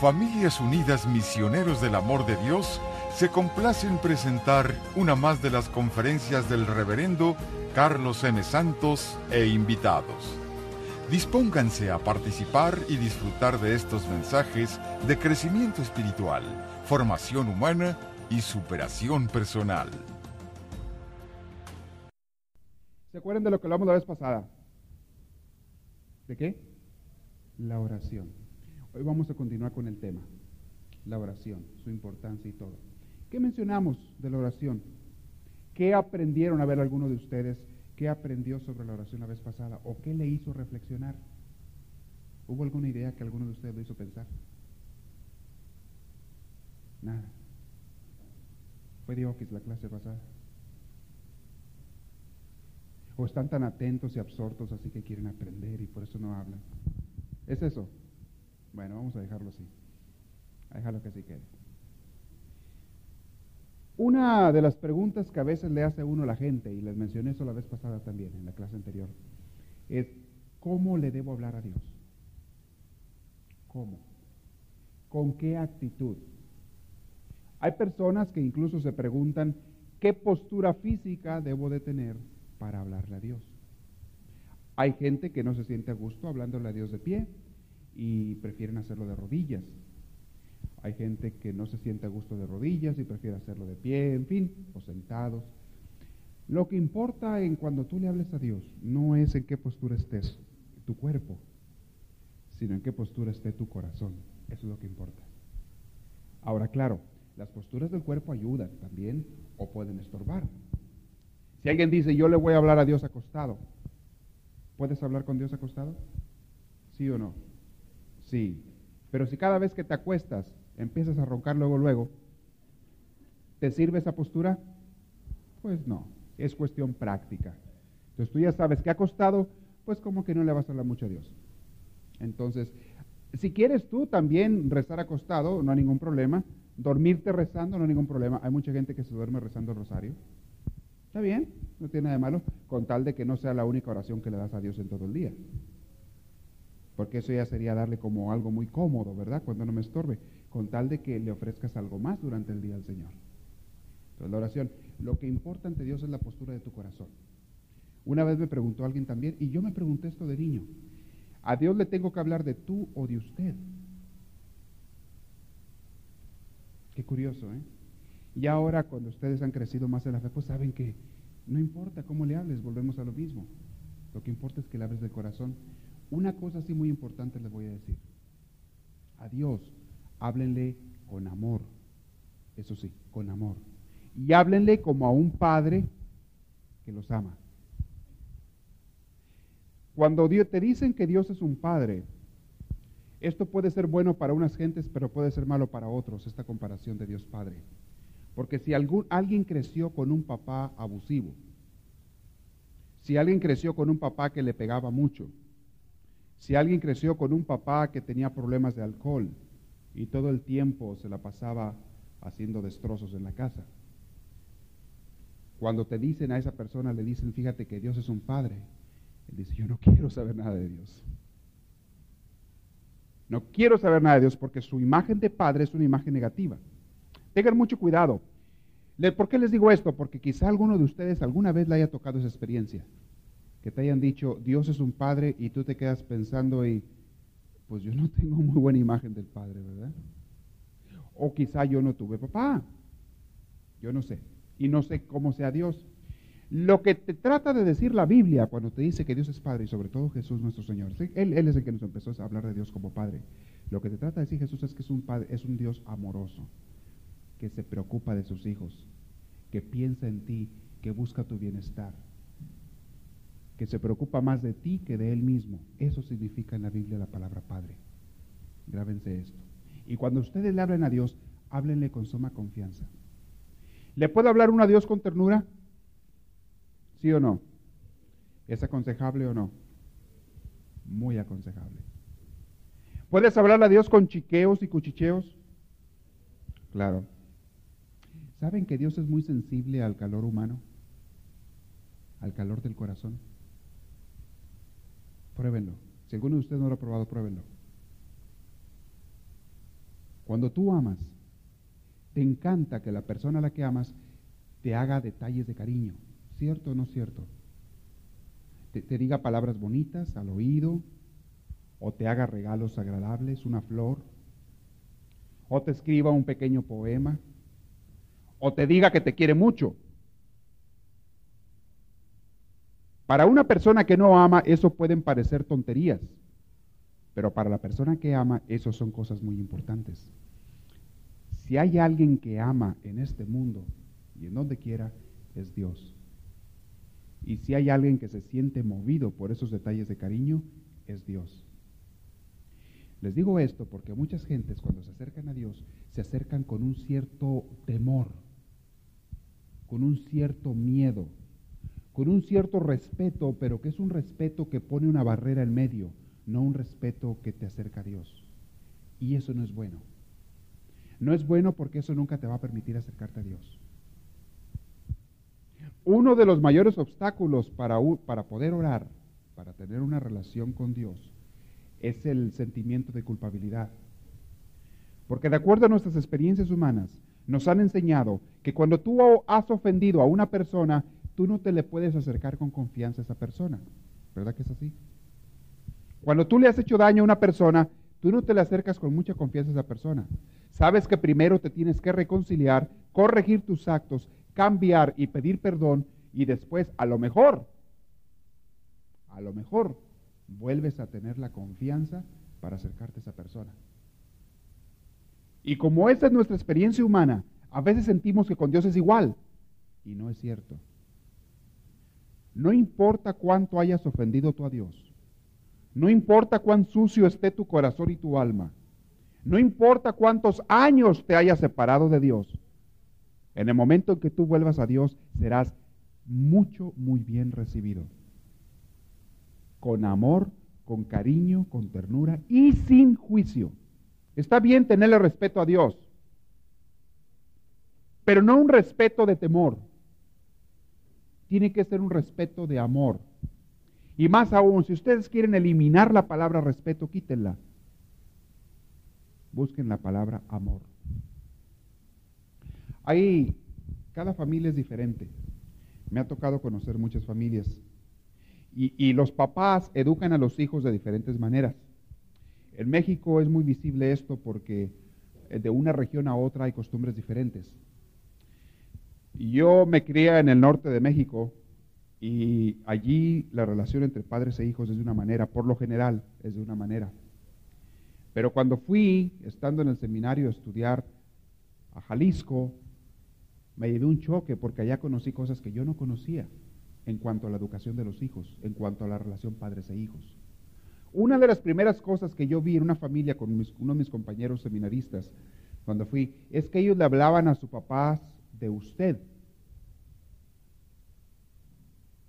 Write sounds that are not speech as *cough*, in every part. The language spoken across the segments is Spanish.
Familias Unidas Misioneros del Amor de Dios se complace en presentar una más de las conferencias del reverendo Carlos M. Santos e invitados. Dispónganse a participar y disfrutar de estos mensajes de crecimiento espiritual, formación humana y superación personal. ¿Se acuerdan de lo que hablamos la vez pasada? ¿De qué? La oración. Hoy vamos a continuar con el tema, la oración, su importancia y todo. ¿Qué mencionamos de la oración? ¿Qué aprendieron a ver alguno de ustedes? ¿Qué aprendió sobre la oración la vez pasada? ¿O qué le hizo reflexionar? ¿Hubo alguna idea que alguno de ustedes le hizo pensar? Nada. Fue Diokis la clase pasada. O están tan atentos y absortos así que quieren aprender y por eso no hablan. ¿Es eso? Bueno, vamos a dejarlo así. A dejarlo que así quede. Una de las preguntas que a veces le hace a uno la gente, y les mencioné eso la vez pasada también, en la clase anterior, es ¿cómo le debo hablar a Dios? ¿Cómo? ¿Con qué actitud? Hay personas que incluso se preguntan qué postura física debo de tener para hablarle a Dios. Hay gente que no se siente a gusto hablándole a Dios de pie y prefieren hacerlo de rodillas. Hay gente que no se siente a gusto de rodillas y prefiere hacerlo de pie, en fin, o sentados. Lo que importa en cuando tú le hables a Dios no es en qué postura estés tu cuerpo, sino en qué postura esté tu corazón. Eso es lo que importa. Ahora, claro, las posturas del cuerpo ayudan también o pueden estorbar. Si alguien dice, yo le voy a hablar a Dios acostado, ¿puedes hablar con Dios acostado? ¿Sí o no? Sí. Pero si cada vez que te acuestas empiezas a roncar luego, luego, ¿te sirve esa postura? Pues no, es cuestión práctica. Entonces tú ya sabes que acostado, pues como que no le vas a hablar mucho a Dios. Entonces, si quieres tú también rezar acostado, no hay ningún problema. Dormirte rezando, no hay ningún problema. Hay mucha gente que se duerme rezando el rosario. Está bien, no tiene nada de malo, con tal de que no sea la única oración que le das a Dios en todo el día porque eso ya sería darle como algo muy cómodo, ¿verdad? Cuando no me estorbe, con tal de que le ofrezcas algo más durante el día al Señor. Entonces la oración, lo que importa ante Dios es la postura de tu corazón. Una vez me preguntó alguien también, y yo me pregunté esto de niño, ¿a Dios le tengo que hablar de tú o de usted? Qué curioso, ¿eh? Y ahora cuando ustedes han crecido más en la fe, pues saben que no importa cómo le hables, volvemos a lo mismo. Lo que importa es que le hables del corazón. Una cosa así muy importante les voy a decir. A Dios, háblenle con amor. Eso sí, con amor. Y háblenle como a un padre que los ama. Cuando te dicen que Dios es un padre, esto puede ser bueno para unas gentes, pero puede ser malo para otros, esta comparación de Dios Padre. Porque si algún, alguien creció con un papá abusivo, si alguien creció con un papá que le pegaba mucho, si alguien creció con un papá que tenía problemas de alcohol y todo el tiempo se la pasaba haciendo destrozos en la casa, cuando te dicen a esa persona, le dicen, fíjate que Dios es un padre, él dice, yo no *laughs* quiero saber nada de Dios. No quiero saber nada de Dios porque su imagen de padre es una imagen negativa. Tengan mucho cuidado. ¿Por qué les digo esto? Porque quizá alguno de ustedes alguna vez le haya tocado esa experiencia te hayan dicho, Dios es un padre y tú te quedas pensando y, pues yo no *laughs* tengo muy buena imagen del padre, ¿verdad? O quizá yo no tuve papá, yo no sé, y no sé cómo sea Dios. Lo que te trata de decir la Biblia cuando te dice que Dios es Padre y sobre todo Jesús nuestro Señor, él, él, es el que nos empezó a hablar de Dios como Padre. Lo que te trata de decir Jesús es que es un, padre, es un Dios amoroso, que se preocupa de sus hijos, que piensa en ti, que busca tu bienestar que se preocupa más de ti que de él mismo. Eso significa en la Biblia la palabra Padre. Grábense esto. Y cuando ustedes le hablen a Dios, háblenle con suma confianza. ¿Le puede hablar uno a Dios con ternura? ¿Sí o no? ¿Es aconsejable o no? Muy aconsejable. ¿Puedes hablar a Dios con chiqueos y cuchicheos? Claro. ¿Saben que Dios es muy sensible al calor humano? Al calor del corazón. Pruébenlo. Si alguno de ustedes no lo ha probado, pruébenlo. Cuando tú amas, te encanta que la persona a la que amas te haga detalles de cariño. ¿Cierto o no cierto? Te, te diga palabras bonitas al oído, o te haga regalos agradables, una flor, o te escriba un pequeño poema, o te diga que te quiere mucho. Para una persona que no ama, eso pueden parecer tonterías, pero para la persona que ama, eso son cosas muy importantes. Si hay alguien que ama en este mundo y en donde quiera, es Dios. Y si hay alguien que se siente movido por esos detalles de cariño, es Dios. Les digo esto porque muchas gentes cuando se acercan a Dios se acercan con un cierto temor, con un cierto miedo, con un cierto respeto, pero que es un respeto que pone una barrera en medio, no un respeto que te acerca a Dios. Y eso no es bueno. No es bueno porque eso nunca te va a permitir acercarte a Dios. Uno de los mayores obstáculos para, para poder orar, para tener una relación con Dios, es el sentimiento de culpabilidad. Porque de acuerdo a nuestras experiencias humanas, nos han enseñado que cuando tú has ofendido a una persona, tú no te le puedes acercar con confianza a esa persona. ¿Verdad que es así? Cuando tú le has hecho daño a una persona, tú no te le acercas con mucha confianza a esa persona. Sabes que primero te tienes que reconciliar, corregir tus actos, cambiar y pedir perdón y después, a lo mejor, a lo mejor, vuelves a tener la confianza para acercarte a esa persona. Y como esa es nuestra experiencia humana, a veces sentimos que con Dios es igual. Y no es cierto. No importa cuánto hayas ofendido tú a Dios. No importa cuán sucio esté tu corazón y tu alma. No importa cuántos años te hayas separado de Dios. En el momento en que tú vuelvas a Dios, serás mucho, muy bien recibido con amor, con cariño, con ternura y sin juicio. Está bien tenerle respeto a Dios, pero no un respeto de temor. Tiene que ser un respeto de amor. Y más aún, si ustedes quieren eliminar la palabra respeto, quítenla. Busquen la palabra amor. Ahí, cada familia es diferente. Me ha tocado conocer muchas familias y, los papás educan a los hijos de diferentes maneras. En México es muy visible esto porque eh, de una región a otra hay costumbres diferentes. Yo me crié en el norte de México y allí la relación entre padres e hijos es de una manera, por lo general es de una manera. Pero cuando fui, estando en el seminario a estudiar a Jalisco, me llevé un choque porque allá conocí cosas que yo no conocía en cuanto a la educación de los hijos, en cuanto a la relación padres e hijos. Una de las primeras cosas que yo vi en una familia con uno de mis compañeros seminaristas cuando fui, es que ellos le hablaban a su papá de usted.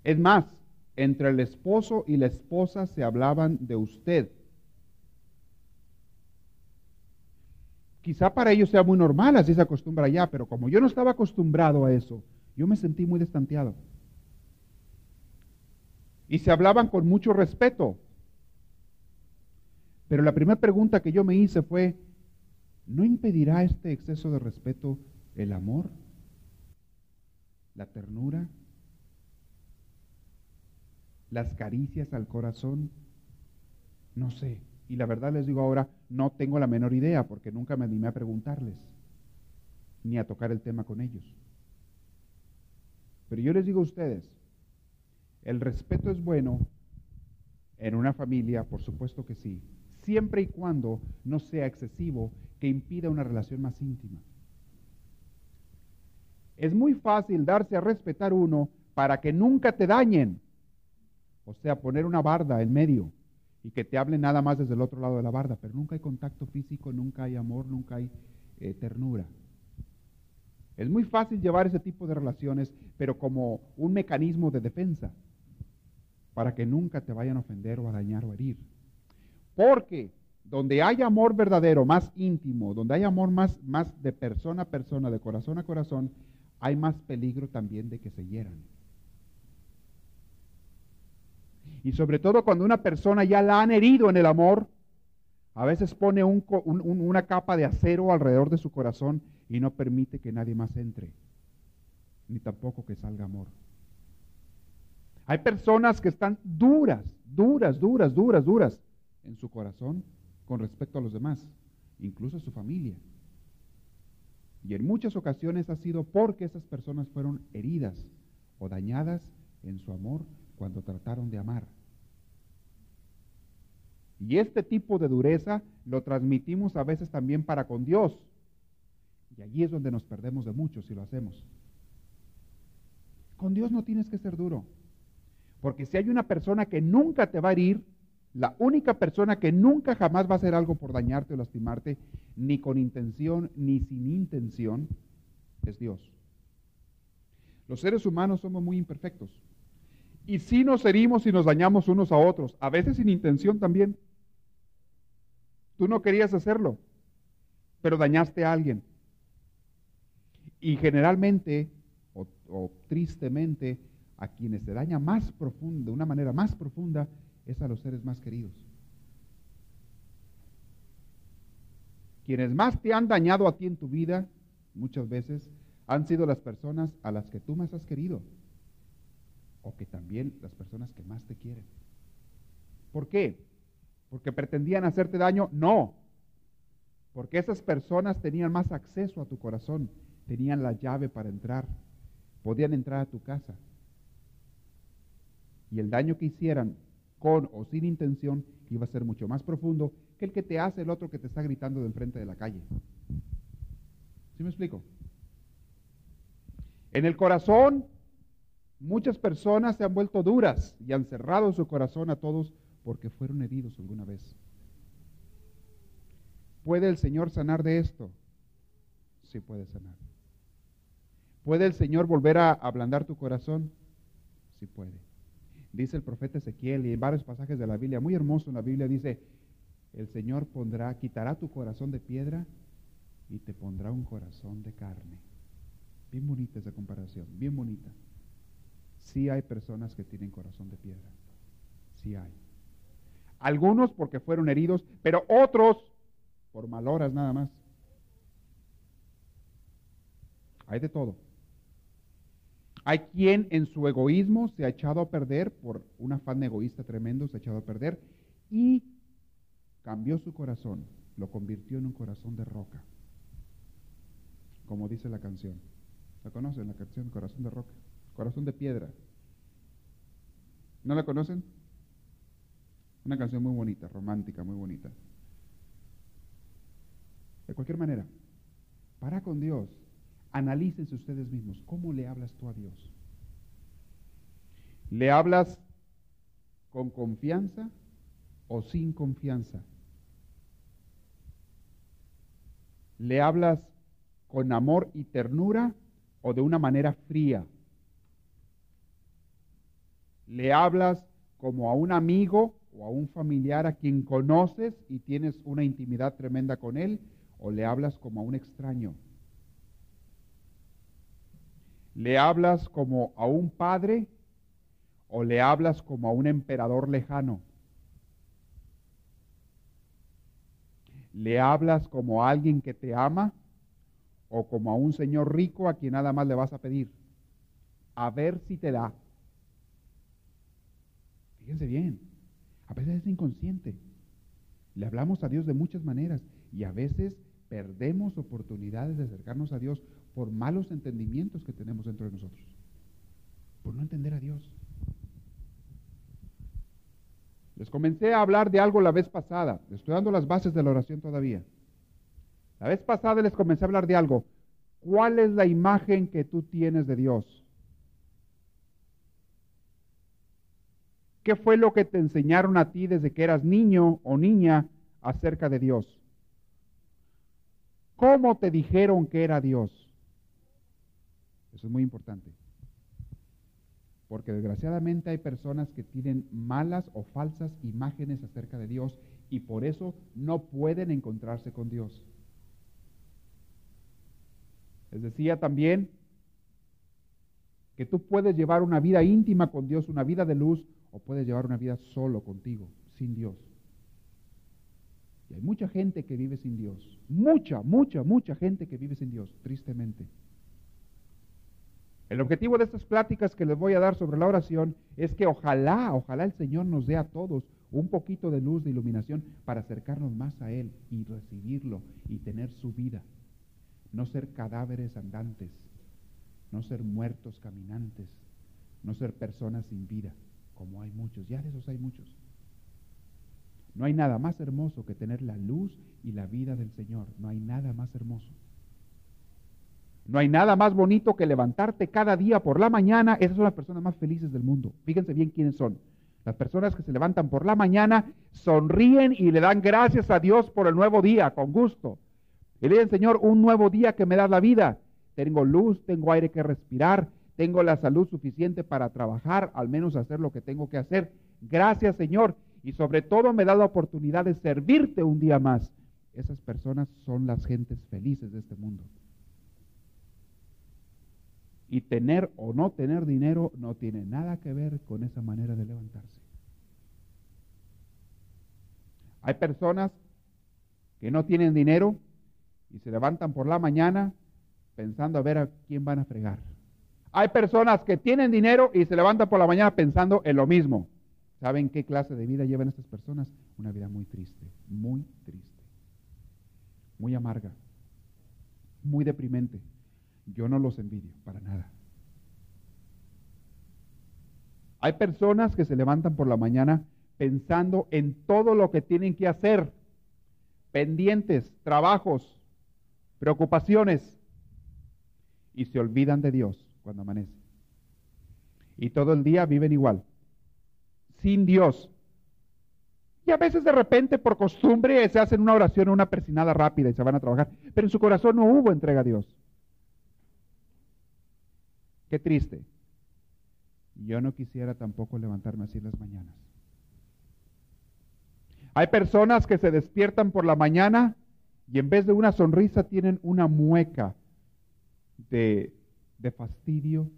Es más, entre el esposo y la esposa se hablaban de usted. Quizá para ellos sea muy normal, así se acostumbra allá, pero como yo no estaba acostumbrado a eso, yo me sentí muy destanteado y se hablaban con mucho respeto. Pero la primera pregunta que yo me hice fue, ¿no impedirá este exceso de respeto el amor? ¿La ternura? ¿Las caricias al corazón? No sé. Y la verdad les digo ahora, no tengo la menor idea porque nunca me animé a preguntarles, ni a tocar el tema con ellos. Pero yo les digo a ustedes, el respeto es bueno en una familia, por supuesto que sí, siempre y cuando no sea excesivo que impida una relación más íntima. Es muy fácil darse a respetar uno para que nunca te dañen, o sea, poner una barda en medio y que te hablen nada más desde el otro lado de la barda, pero nunca hay contacto físico, nunca hay amor, nunca hay eh, ternura. Es muy fácil llevar ese tipo de relaciones, pero como un mecanismo de defensa para que nunca te vayan a ofender o a dañar o a herir. Porque donde hay amor verdadero, más íntimo, donde hay amor más, más de persona a persona, de corazón a corazón, hay más peligro también de que se hieran. Y sobre todo cuando una persona ya la han herido en el amor, A veces pone una capa de acero alrededor de su corazón y no permite que nadie más entre, ni tampoco que salga amor. Hay personas que están duras, duras, duras, duras, duras en su corazón con respecto a los demás, incluso a su familia. Y en muchas ocasiones ha sido porque esas personas fueron heridas o dañadas en su amor cuando trataron de amar. Y este tipo de dureza lo transmitimos a veces también para con Dios. Y allí es donde nos perdemos de mucho si lo hacemos. Con Dios no tienes que ser duro. Porque si hay una persona que nunca te va a herir, la única persona que nunca jamás va a hacer algo por dañarte o lastimarte, ni con intención ni sin intención, es Dios. Los seres humanos somos muy imperfectos. Y si nos herimos y nos dañamos unos a otros, a veces sin intención también. Tú no querías hacerlo, pero dañaste a alguien. Y generalmente, o, o tristemente, a quienes se daña más profundo, de una manera más profunda, es a los seres más queridos. Quienes más te han dañado a ti en tu vida, muchas veces, han sido las personas a las que tú más has querido. O que también las personas que más te quieren. ¿Por qué? ¿Porque pretendían hacerte daño? No. Porque esas personas tenían más acceso a tu corazón, tenían la llave para entrar, podían entrar a tu casa. Y el daño que hicieran con o sin intención, iba a ser mucho más profundo que el que te hace el otro que te está gritando de enfrente de la calle. ¿Sí me explico? En el corazón, muchas personas se han vuelto duras y han cerrado su corazón a todos porque fueron heridos alguna vez. ¿Puede el Señor sanar de esto? Sí puede sanar. ¿Puede el Señor volver a ablandar tu corazón? Sí puede dice el profeta Ezequiel y en varios pasajes de la Biblia, muy hermoso en la Biblia, dice, el Señor pondrá, quitará tu corazón de piedra y te pondrá un corazón de carne. Bien bonita esa comparación, bien bonita. Sí hay personas que tienen corazón de piedra, sí hay. Algunos porque fueron heridos, pero otros por maloras nada más. Hay de todo. Hay quien en su egoísmo se ha echado a perder por un afán egoísta tremendo, se ha echado a perder y cambió su corazón, lo convirtió en un corazón de roca, como dice la canción. ¿La conocen la canción Corazón de roca? Corazón de piedra. ¿No la conocen? Una canción muy bonita, romántica, muy bonita. De cualquier manera, para con Dios Analícense ustedes mismos, ¿cómo le hablas tú a Dios? ¿Le hablas con confianza o sin confianza? ¿Le hablas con amor y ternura o de una manera fría? ¿Le hablas como a un amigo o a un familiar a quien conoces y tienes una intimidad tremenda con él? ¿O le hablas como a un extraño? ¿Le hablas como a un padre o le hablas como a un emperador lejano? ¿Le hablas como a alguien que te ama o como a un señor rico a quien nada más le vas a pedir? A ver si te da. Fíjense bien, a veces es inconsciente. Le hablamos a Dios de muchas maneras y a veces perdemos oportunidades de acercarnos a Dios por malos entendimientos que tenemos dentro de nosotros, por no entender a Dios. Les comencé a hablar de algo la vez pasada, les estoy dando las bases de la oración todavía. La vez pasada les comencé a hablar de algo. ¿Cuál es la imagen que tú tienes de Dios? ¿Qué fue lo que te enseñaron a ti desde que eras niño o niña acerca de Dios? ¿Cómo te dijeron que era Dios? Eso es muy importante. Porque desgraciadamente hay personas que tienen malas o falsas imágenes acerca de Dios y por eso no pueden encontrarse con Dios. Les decía también que tú puedes llevar una vida íntima con Dios, una vida de luz, o puedes llevar una vida solo contigo, sin Dios. Y hay mucha gente que vive sin Dios. Mucha, mucha, mucha gente que vive sin Dios, tristemente. El objetivo de estas pláticas que les voy a dar sobre la oración es que ojalá, ojalá el Señor nos dé a todos un poquito de luz, de iluminación, para acercarnos más a Él y recibirlo y tener su vida. No ser cadáveres andantes, no ser muertos caminantes, no ser personas sin vida, como hay muchos, ya de esos hay muchos. No hay nada más hermoso que tener la luz y la vida del Señor, no hay nada más hermoso. No hay nada más bonito que levantarte cada día por la mañana. Esas son las personas más felices del mundo. Fíjense bien quiénes son. Las personas que se levantan por la mañana sonríen y le dan gracias a Dios por el nuevo día, con gusto. Y le dicen, Señor, un nuevo día que me da la vida. Tengo luz, tengo aire que respirar, tengo la salud suficiente para trabajar, al menos hacer lo que tengo que hacer. Gracias, Señor. Y sobre todo me da la oportunidad de servirte un día más. Esas personas son las gentes felices de este mundo. Y tener o no tener dinero no tiene nada que ver con esa manera de levantarse. Hay personas que no tienen dinero y se levantan por la mañana pensando a ver a quién van a fregar. Hay personas que tienen dinero y se levantan por la mañana pensando en lo mismo. ¿Saben qué clase de vida llevan estas personas? Una vida muy triste, muy triste, muy amarga, muy deprimente. Yo no los envidio para nada. Hay personas que se levantan por la mañana pensando en todo lo que tienen que hacer, pendientes, trabajos, preocupaciones, y se olvidan de Dios cuando amanece. Y todo el día viven igual, sin Dios. Y a veces de repente, por costumbre, se hacen una oración, una persinada rápida y se van a trabajar. Pero en su corazón no hubo entrega a Dios. Qué triste. Yo no quisiera tampoco levantarme así las mañanas. Hay personas que se despiertan por la mañana y en vez de una sonrisa tienen una mueca de, de fastidio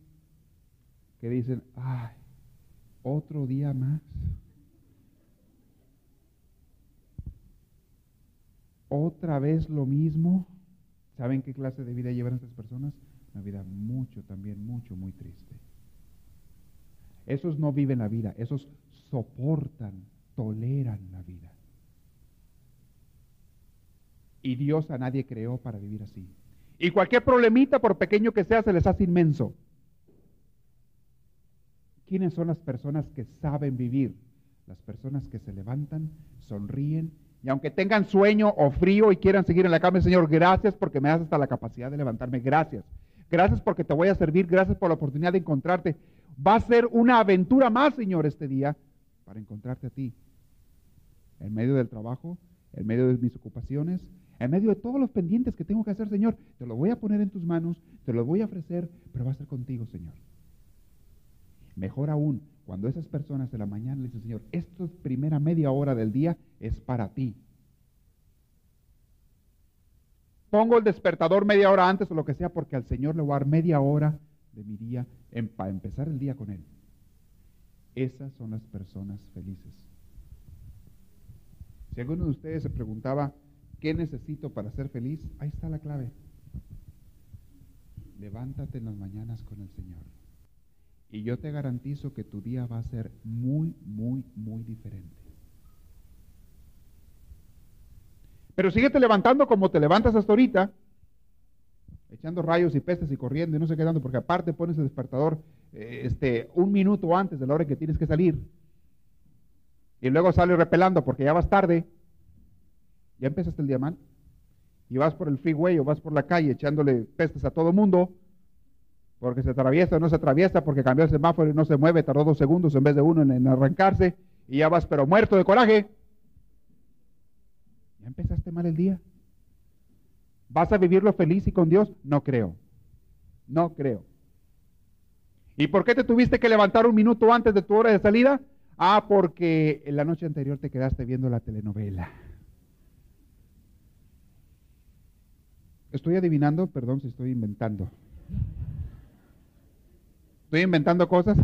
que dicen, ay, otro día más. Otra vez lo mismo. ¿Saben qué clase de vida llevan estas personas? Una vida mucho, también mucho, muy triste. Esos no viven la vida, esos soportan, toleran la vida. Y Dios a nadie creó para vivir así. Y cualquier problemita, por pequeño que sea, se les hace inmenso. ¿Quiénes son las personas que saben vivir? Las personas que se levantan, sonríen, y aunque tengan sueño o frío y quieran seguir en la cama, Señor, gracias porque me das hasta la capacidad de levantarme. Gracias. Gracias porque te voy a servir, gracias por la oportunidad de encontrarte. Va a ser una aventura más, Señor, este día para encontrarte a ti. En medio del trabajo, en medio de mis ocupaciones, en medio de todos los pendientes que tengo que hacer, Señor, te lo voy a poner en tus manos, te lo voy a ofrecer, pero va a ser contigo, Señor. Mejor aún, cuando esas personas de la mañana le dicen, Señor, esta primera media hora del día es para ti. pongo el despertador media hora antes o lo que sea, porque al Señor le voy a dar media hora de mi día para empezar el día con Él. Esas son las personas felices. Si alguno de ustedes se preguntaba, ¿qué necesito para ser feliz? Ahí está la clave. Levántate en las mañanas con el Señor. Y yo te garantizo que tu día va a ser muy, muy, muy diferente. Pero síguete levantando como te levantas hasta ahorita, echando rayos y pestes y corriendo y no sé qué dando, porque aparte pones el despertador eh, este, un minuto antes de la hora que tienes que salir. Y luego sales repelando porque ya vas tarde. Ya empezaste el día mal. Y vas por el freeway o vas por la calle echándole pestes a todo mundo. Porque se atraviesa o no se atraviesa, porque cambió el semáforo y no se mueve, tardó dos segundos en vez de uno en arrancarse. Y ya vas pero muerto de coraje. ¿Ya empezaste mal el día? ¿Vas a vivirlo feliz y con Dios? No creo. No creo. ¿Y por qué te tuviste que levantar un minuto antes de tu hora de salida? Ah, porque en la noche anterior te quedaste viendo la telenovela. Estoy adivinando, perdón si estoy inventando. ¿Estoy inventando cosas?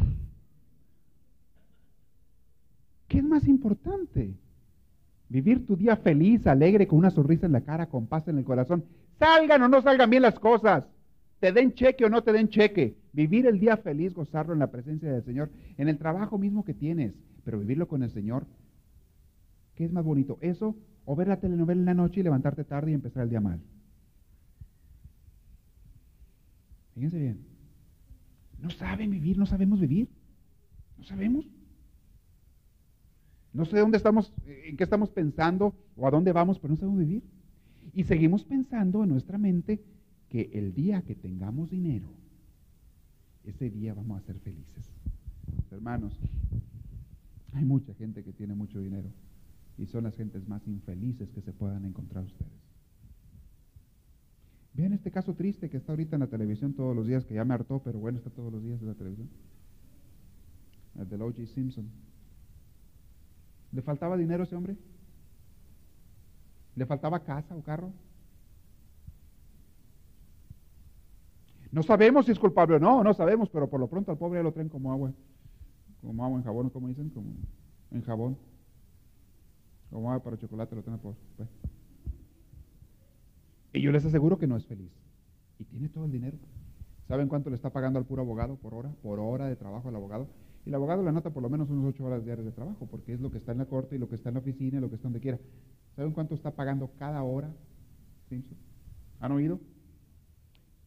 ¿Qué es más importante? Vivir tu día feliz, alegre, con una sonrisa en la cara, con paz en el corazón. Salgan o no salgan bien las cosas. Te den cheque o no te den cheque. Vivir el día feliz, gozarlo en la presencia del Señor, en el trabajo mismo que tienes, pero vivirlo con el Señor. ¿Qué es más bonito? ¿Eso o ver la telenovela en la noche y levantarte tarde y empezar el día mal? Fíjense bien. No saben vivir, no sabemos vivir. No sabemos. No sé dónde estamos, en qué estamos pensando o a dónde vamos, pero no sabemos vivir. Y seguimos pensando en nuestra mente que el día que tengamos dinero, ese día vamos a ser felices. Hermanos, hay mucha gente que tiene mucho dinero y son las gentes más infelices que se puedan encontrar ustedes. Vean este caso triste que está ahorita en la televisión todos los días, que ya me hartó, pero bueno, está todos los días en la televisión. El del O.J. Simpson. ¿Le faltaba dinero a ese hombre? ¿Le faltaba casa o carro? No sabemos si es culpable o no, no sabemos, pero por lo pronto al pobre lo traen como agua, como agua en jabón, como dicen, como en jabón, como agua para chocolate lo traen por. Pues. Y yo les aseguro que no es feliz. Y tiene todo el dinero. ¿Saben cuánto le está pagando al puro abogado por hora? Por hora de trabajo al abogado. Y el abogado le anota por lo menos unos ocho horas diarias de trabajo, porque es lo que está en la corte y lo que está en la oficina y lo que está donde quiera. ¿Saben cuánto está pagando cada hora? ¿Han oído?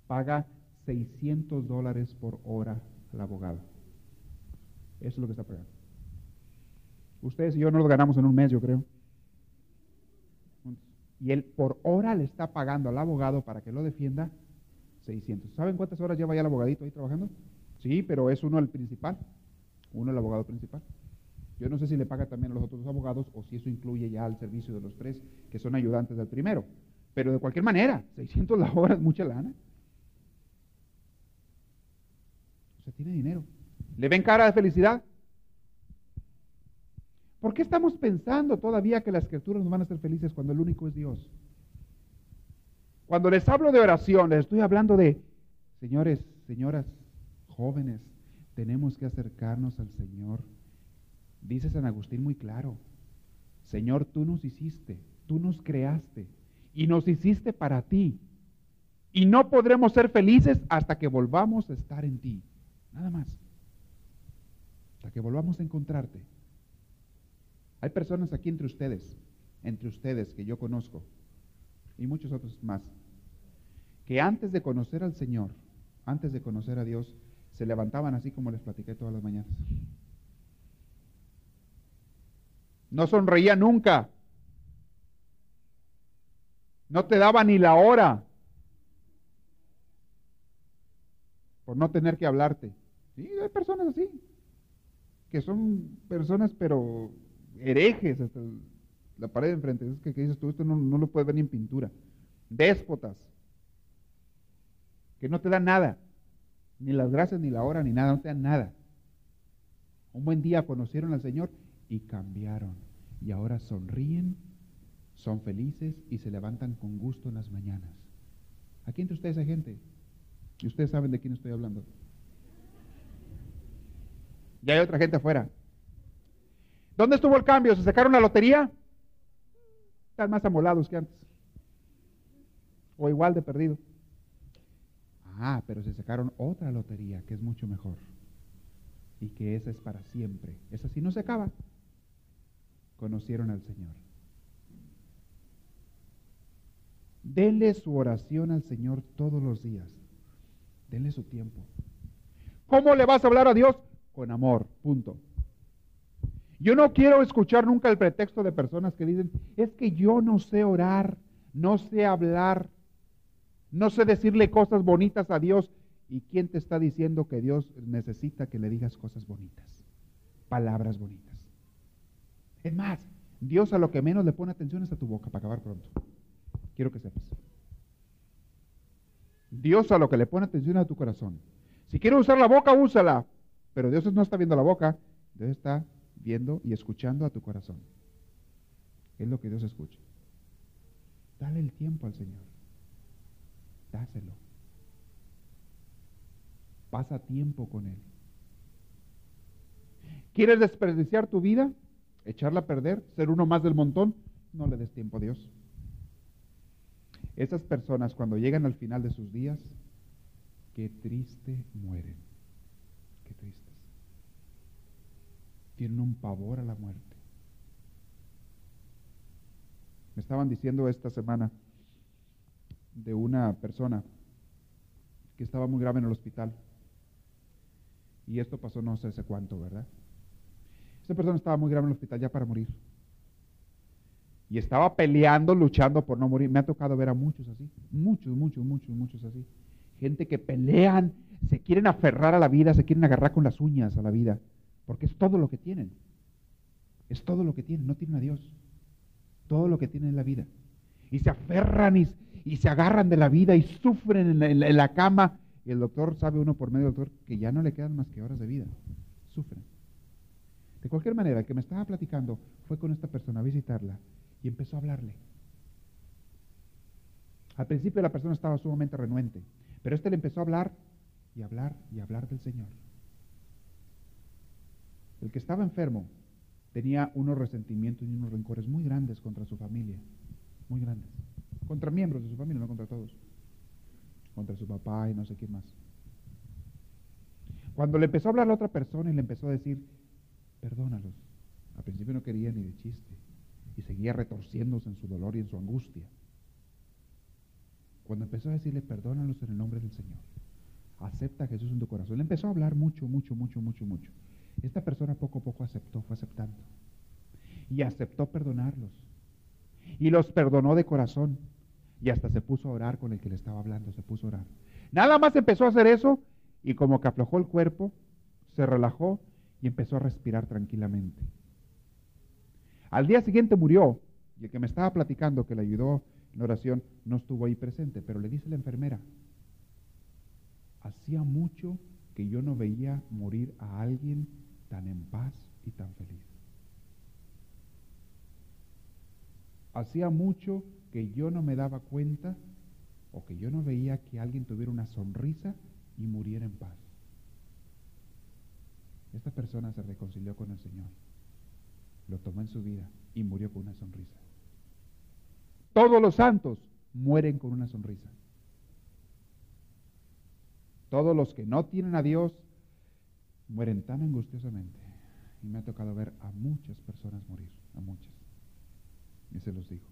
Paga 600 dólares por hora al abogado. Eso es lo que está pagando. Ustedes y yo no lo ganamos en un mes, yo creo. Y él por hora le está pagando al abogado para que lo defienda 600. ¿Saben cuántas horas lleva ya el abogadito ahí trabajando? Sí, pero es uno el principal. Uno el abogado principal. Yo no sé si le paga también a los otros dos abogados o si eso incluye ya al servicio de los tres que son ayudantes del primero. Pero de cualquier manera, 600 la hora es mucha lana. O sea, tiene dinero. ¿Le ven cara de felicidad? ¿Por qué estamos pensando todavía que las escrituras nos van a hacer felices cuando el único es Dios? Cuando les hablo de oración, les estoy hablando de, señores, señoras, jóvenes, tenemos que acercarnos al Señor. Dice San Agustín muy claro, Señor, tú nos hiciste, tú nos creaste y nos hiciste para ti. Y no podremos ser felices hasta que volvamos a estar en ti. Nada más. Hasta que volvamos a encontrarte. Hay personas aquí entre ustedes, entre ustedes que yo conozco, y muchos otros más, que antes de conocer al Señor, antes de conocer a Dios, se levantaban así como les platiqué todas las mañanas. No sonreía nunca. No te daba ni la hora por no tener que hablarte. Sí, hay personas así, que son personas pero herejes hasta la pared de enfrente. Es que, dices tú, esto no, no lo puedes ver ni en pintura. Déspotas, que no te dan nada. Ni las gracias, ni la hora, ni nada, no te dan nada. Un buen día conocieron al Señor y cambiaron. Y ahora sonríen, son felices y se levantan con gusto en las mañanas. Aquí entre ustedes hay gente. Y ustedes saben de quién estoy hablando. Ya hay otra gente afuera. ¿Dónde estuvo el cambio? ¿Se sacaron la lotería? Están más amolados que antes. O igual de perdido. Ah, pero se sacaron otra lotería que es mucho mejor. Y que esa es para siempre. Esa sí no se acaba. Conocieron al Señor. Denle su oración al Señor todos los días. Denle su tiempo. ¿Cómo le vas a hablar a Dios? Con amor, punto. Yo no quiero escuchar nunca el pretexto de personas que dicen, es que yo no sé orar, no sé hablar. No sé decirle cosas bonitas a Dios. ¿Y quién te está diciendo que Dios necesita que le digas cosas bonitas? Palabras bonitas. Es más, Dios a lo que menos le pone atención es a tu boca, para acabar pronto. Quiero que sepas. Dios a lo que le pone atención es a tu corazón. Si quieres usar la boca, úsala. Pero Dios no está viendo la boca, Dios está viendo y escuchando a tu corazón. Es lo que Dios escucha. Dale el tiempo al Señor dáselo. Pasa tiempo con Él. ¿Quieres desperdiciar tu vida? ¿Echarla a perder? ¿Ser uno más del montón? no le des tiempo a Dios. Esas personas cuando llegan al final de sus días, qué triste mueren. Qué tristes. Tienen un pavor a la muerte. Me estaban diciendo esta semana de una persona que estaba muy grave en el hospital. Y esto pasó no sé hace cuánto, ¿verdad? Esa persona estaba muy grave en el hospital ya para morir. Y estaba peleando, luchando por no morir. Me ha tocado ver a muchos así. Muchos, muchos, muchos, muchos así. Gente que pelean, se quieren aferrar a la vida, se quieren agarrar con las uñas a la vida. Porque es todo lo que tienen. Es todo lo que tienen. No tienen a Dios. Todo lo que tienen en la vida. Y se aferran y, y se agarran de la vida y sufren en la, en la cama. Y el doctor sabe uno por medio del doctor que ya no le quedan más que horas de vida. Sufren. De cualquier manera, el que me estaba platicando fue con esta persona a visitarla y empezó a hablarle. Al principio la persona estaba sumamente renuente, pero este le empezó a hablar y hablar y hablar del Señor. El que estaba enfermo tenía unos resentimientos y unos rencores muy grandes contra su familia, muy grandes, contra miembros de su familia, no contra todos, contra su papá y no sé quién más. Cuando le empezó a hablar a la otra persona y le empezó a decir, perdónalos, al principio no quería ni de chiste y seguía retorciéndose en su dolor y en su angustia. Cuando empezó a decirle, perdónalos en el nombre del Señor, acepta a Jesús en tu corazón, le empezó a hablar mucho, mucho, mucho, mucho, mucho. Esta persona poco a poco aceptó, fue aceptando. Y aceptó perdonarlos. Y los perdonó de corazón. Y hasta se puso a orar con el que le estaba hablando, se puso a orar. Nada más empezó a hacer eso y como que aflojó el cuerpo, se relajó y empezó a respirar tranquilamente. Al día siguiente murió y el que me estaba platicando que le ayudó en la oración no estuvo ahí presente, pero le dice la enfermera, hacía mucho que yo no veía morir a alguien tan en paz y tan feliz. Hacía mucho que yo no me daba cuenta o que yo no veía que alguien tuviera una sonrisa y muriera en paz. Esta persona se reconcilió con el Señor, lo tomó en su vida y murió con una sonrisa. Todos los santos mueren con una sonrisa. Todos los que no tienen a Dios mueren tan angustiosamente. Y me ha tocado ver a muchas personas morir, a muchas. Y se los digo.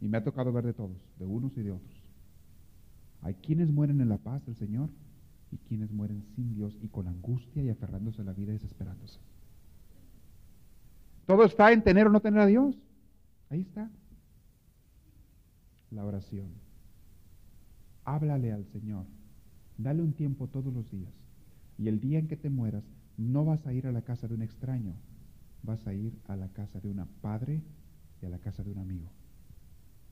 Y me ha tocado ver de todos, de unos y de otros. Hay quienes mueren en la paz del Señor y quienes mueren sin Dios y con angustia y aferrándose a la vida y desesperándose. Todo está en tener o no tener a Dios. Ahí está. La oración. Háblale al Señor. Dale un tiempo todos los días. Y el día en que te mueras, no vas a ir a la casa de un extraño, vas a ir a la casa de una padre y a la casa de un amigo.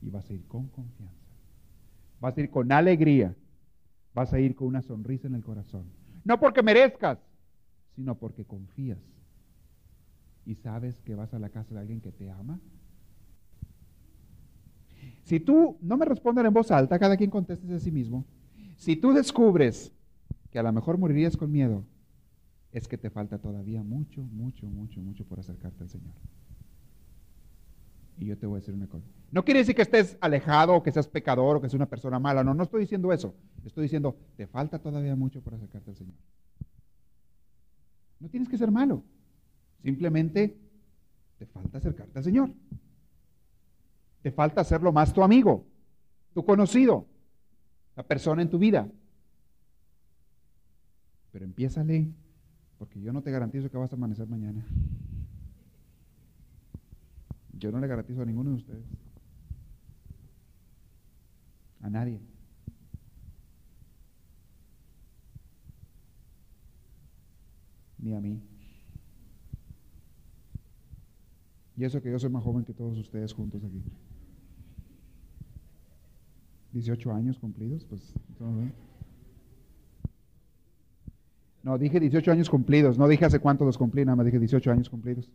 Y vas a ir con confianza. Vas a ir con alegría. Vas a ir con una sonrisa en el corazón. No porque merezcas, sino porque confías. Y sabes que vas a la casa de alguien que te ama. Si tú, no me respondan en voz alta, cada quien conteste a sí mismo. Si tú descubres que a lo mejor morirías con miedo, es que te falta todavía mucho, mucho, mucho, mucho por acercarte al Señor. Y yo te voy a decir una cosa. No quiere decir que estés alejado o que seas pecador o que seas una persona mala. No, no estoy diciendo eso. Estoy diciendo, te falta todavía mucho por acercarte al Señor. No tienes que ser malo. Simplemente te falta acercarte al Señor. Te falta hacerlo más tu amigo, tu conocido, la persona en tu vida. Pero empiézale, porque yo no te garantizo que vas a amanecer mañana. Yo no le garantizo a ninguno de ustedes. A nadie. Ni a mí. Y eso que yo soy más joven que todos ustedes juntos aquí. 18 años cumplidos, pues. No, dije 18 años cumplidos, no dije hace cuánto los cumplí, nada más dije 18 años cumplidos.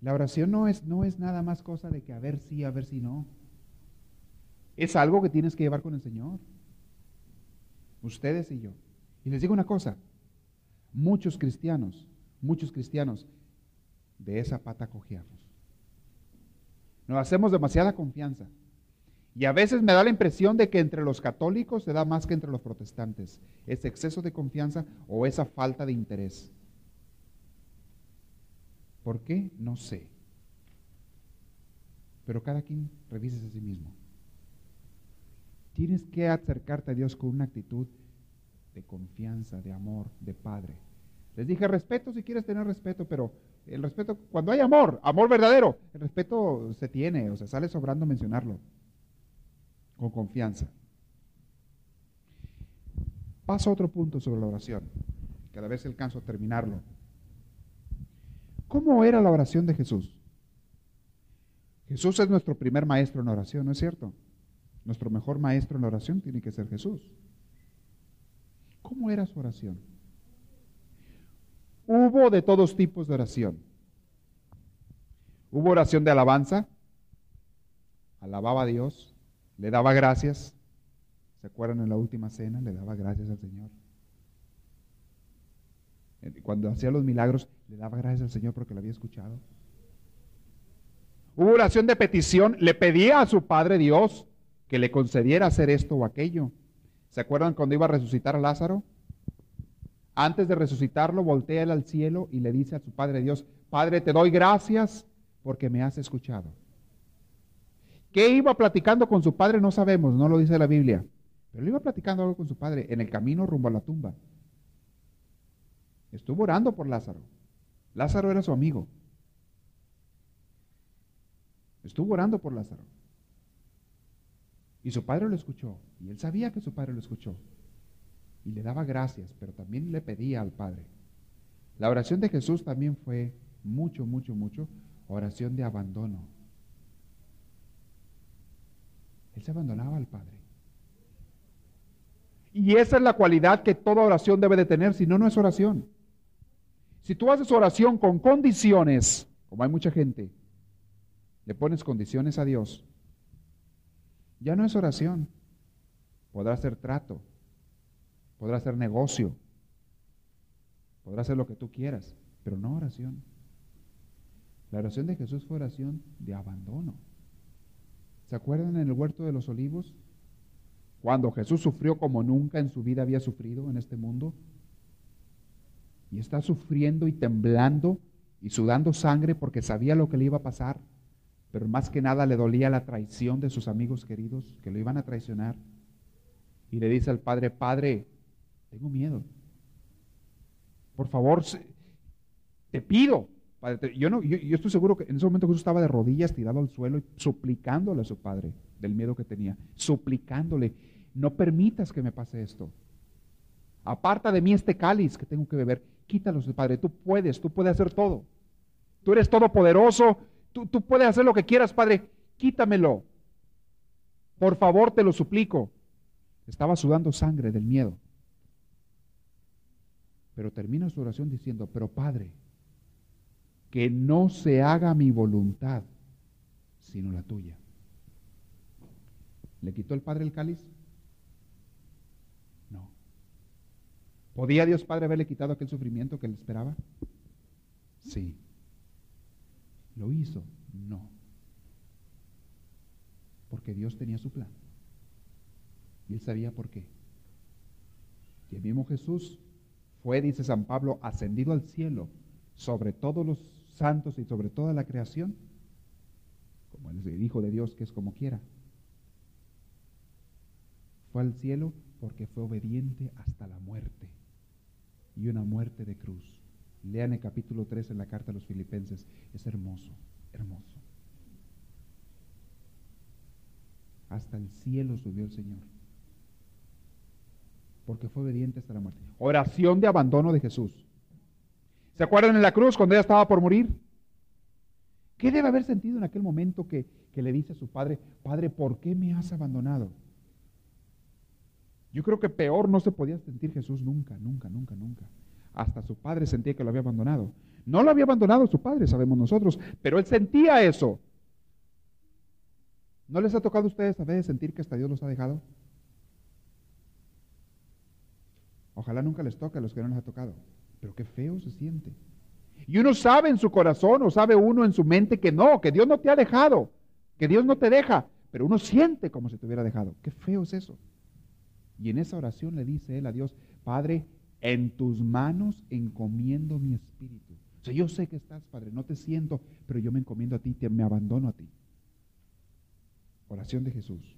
La oración no es, no es nada más cosa de que a ver si, a ver si no. Es algo que tienes que llevar con el Señor. Ustedes y yo. Y les digo una cosa, muchos cristianos, muchos cristianos, de esa pata cojeamos. Nos hacemos demasiada confianza. Y a veces me da la impresión de que entre los católicos se da más que entre los protestantes. Ese exceso de confianza o esa falta de interés. ¿Por qué? No sé. Pero cada quien revisa a sí mismo. Tienes que acercarte a Dios con una actitud de confianza, de amor, de padre. Les dije respeto si quieres tener respeto, pero el respeto, cuando hay amor, amor verdadero, el respeto se tiene, o sea, sale sobrando mencionarlo, con confianza. Paso a otro punto sobre la oración, cada vez alcanzo a terminarlo. ¿Cómo era la oración de Jesús? Jesús es nuestro primer maestro en oración, ¿no es cierto? Nuestro mejor maestro en oración tiene que ser Jesús. ¿Cómo era su oración? Hubo de todos tipos de oración. Hubo oración de alabanza, alababa a Dios, le daba gracias. ¿Se acuerdan en la última cena? Le daba gracias al Señor. Cuando hacía los milagros, le daba gracias al Señor porque lo había escuchado. Hubo oración de petición, le pedía a su Padre Dios que le concediera hacer esto o aquello. ¿Se acuerdan cuando iba a resucitar a Lázaro? Antes de resucitarlo, voltea él al cielo y le dice a su Padre Dios, Padre, te doy gracias porque me has escuchado. ¿Qué iba platicando con su padre? No sabemos, no lo dice la Biblia. Pero él iba platicando algo con su padre en el camino rumbo a la tumba. Estuvo orando por Lázaro. Lázaro era su amigo. Estuvo orando por Lázaro. Y su padre lo escuchó. Y él sabía que su padre lo escuchó y le daba gracias, pero también le pedía al Padre. La oración de Jesús también fue mucho, mucho, mucho oración de abandono. Él se abandonaba al Padre. Y esa es la cualidad que toda oración debe de tener, si no, no es oración. Si tú haces oración con condiciones, como hay mucha gente, le pones condiciones a Dios, ya no es oración. Podrá ser trato, podrá hacer negocio, podrá hacer lo que tú quieras, pero no oración. La oración de Jesús fue oración de abandono. ¿Se acuerdan en el huerto de los olivos? Cuando Jesús sufrió como nunca en su vida había sufrido en este mundo. Y está sufriendo y temblando y sudando sangre porque sabía lo que le iba a pasar. Pero más que nada le dolía la traición de sus amigos queridos que lo iban a traicionar. Y le dice al Padre, Padre, tengo miedo. Por favor, te pido. Yo, no, yo, estoy seguro que en ese momento Jesús estaba de rodillas tirado al suelo y suplicándole a su padre del miedo que tenía. Suplicándole, no permitas que me pase esto. Aparta de mí este cáliz que tengo que beber. Quítalo, Padre. Tú puedes, tú puedes hacer todo. Tú eres todopoderoso. Tú, tú puedes hacer lo que quieras, Padre. Quítamelo. Por favor, te lo suplico. Estaba sudando sangre del miedo. Pero termina su oración diciendo, pero Padre, que no se haga mi voluntad, sino la tuya. ¿Le quitó el Padre el cáliz? No. ¿Podía Dios Padre haberle quitado aquel sufrimiento que le esperaba? Sí. ¿Lo hizo? No. Porque Dios tenía su plan. Y él sabía por qué. Y el mismo Jesús fue, dice San Pablo, ascendido al cielo sobre todos los santos y sobre toda la creación, como el Hijo de Dios que es como quiera. Fue al cielo porque fue obediente hasta la muerte y una muerte de cruz. Lean el capítulo 3 en la carta a los filipenses. Es hermoso, hermoso. Hasta el cielo subió el Señor porque fue obediente hasta la muerte. Oración de abandono de Jesús. ¿Se acuerdan en la cruz cuando ella estaba por morir? ¿Qué debe haber sentido en aquel momento que, que le dice a su padre, Padre, ¿por qué me has abandonado? Yo creo que peor no se podía sentir Jesús nunca, nunca, nunca, nunca. Hasta su padre sentía que lo había abandonado. No lo había abandonado su padre, sabemos nosotros, pero él sentía eso. ¿No les ha tocado a ustedes a veces sentir que hasta Dios los ha dejado? Ojalá nunca les toque a los que no les ha tocado. Pero qué feo se siente. Y uno sabe en su corazón o sabe uno en su mente que no, que Dios no te ha dejado, que Dios no te deja, pero uno siente como si te hubiera dejado. Qué feo es eso. Y en esa oración le dice él a Dios, Padre, en tus manos encomiendo mi espíritu. O sea, yo sé que estás, Padre, no te siento, pero yo me encomiendo a ti, te, me abandono a ti. Oración de Jesús.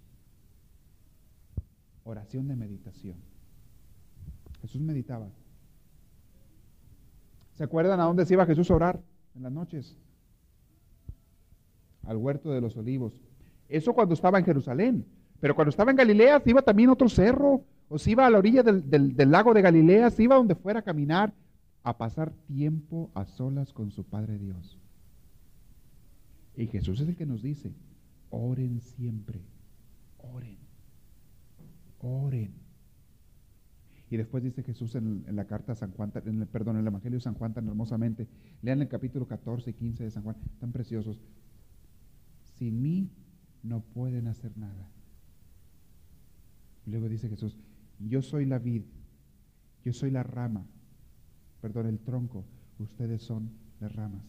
Oración de meditación. Jesús meditaba. ¿Se acuerdan a dónde se iba Jesús a orar en las noches? Al huerto de los olivos. Eso cuando estaba en Jerusalén. Pero cuando estaba en Galilea se iba también a otro cerro. O se iba a la orilla del, del lago de Galilea, se iba donde fuera a caminar, a pasar tiempo a solas con su Padre Dios. Y Jesús es el que nos dice, oren siempre, oren, oren. Y después dice Jesús en, la carta a San Juan, perdón, en el Evangelio de San Juan tan hermosamente, lean el capítulo 14 y 15 de San Juan, tan preciosos. Sin mí no pueden hacer nada. Luego dice Jesús, yo soy la vid, yo soy la rama, perdón, el tronco, ustedes son las ramas.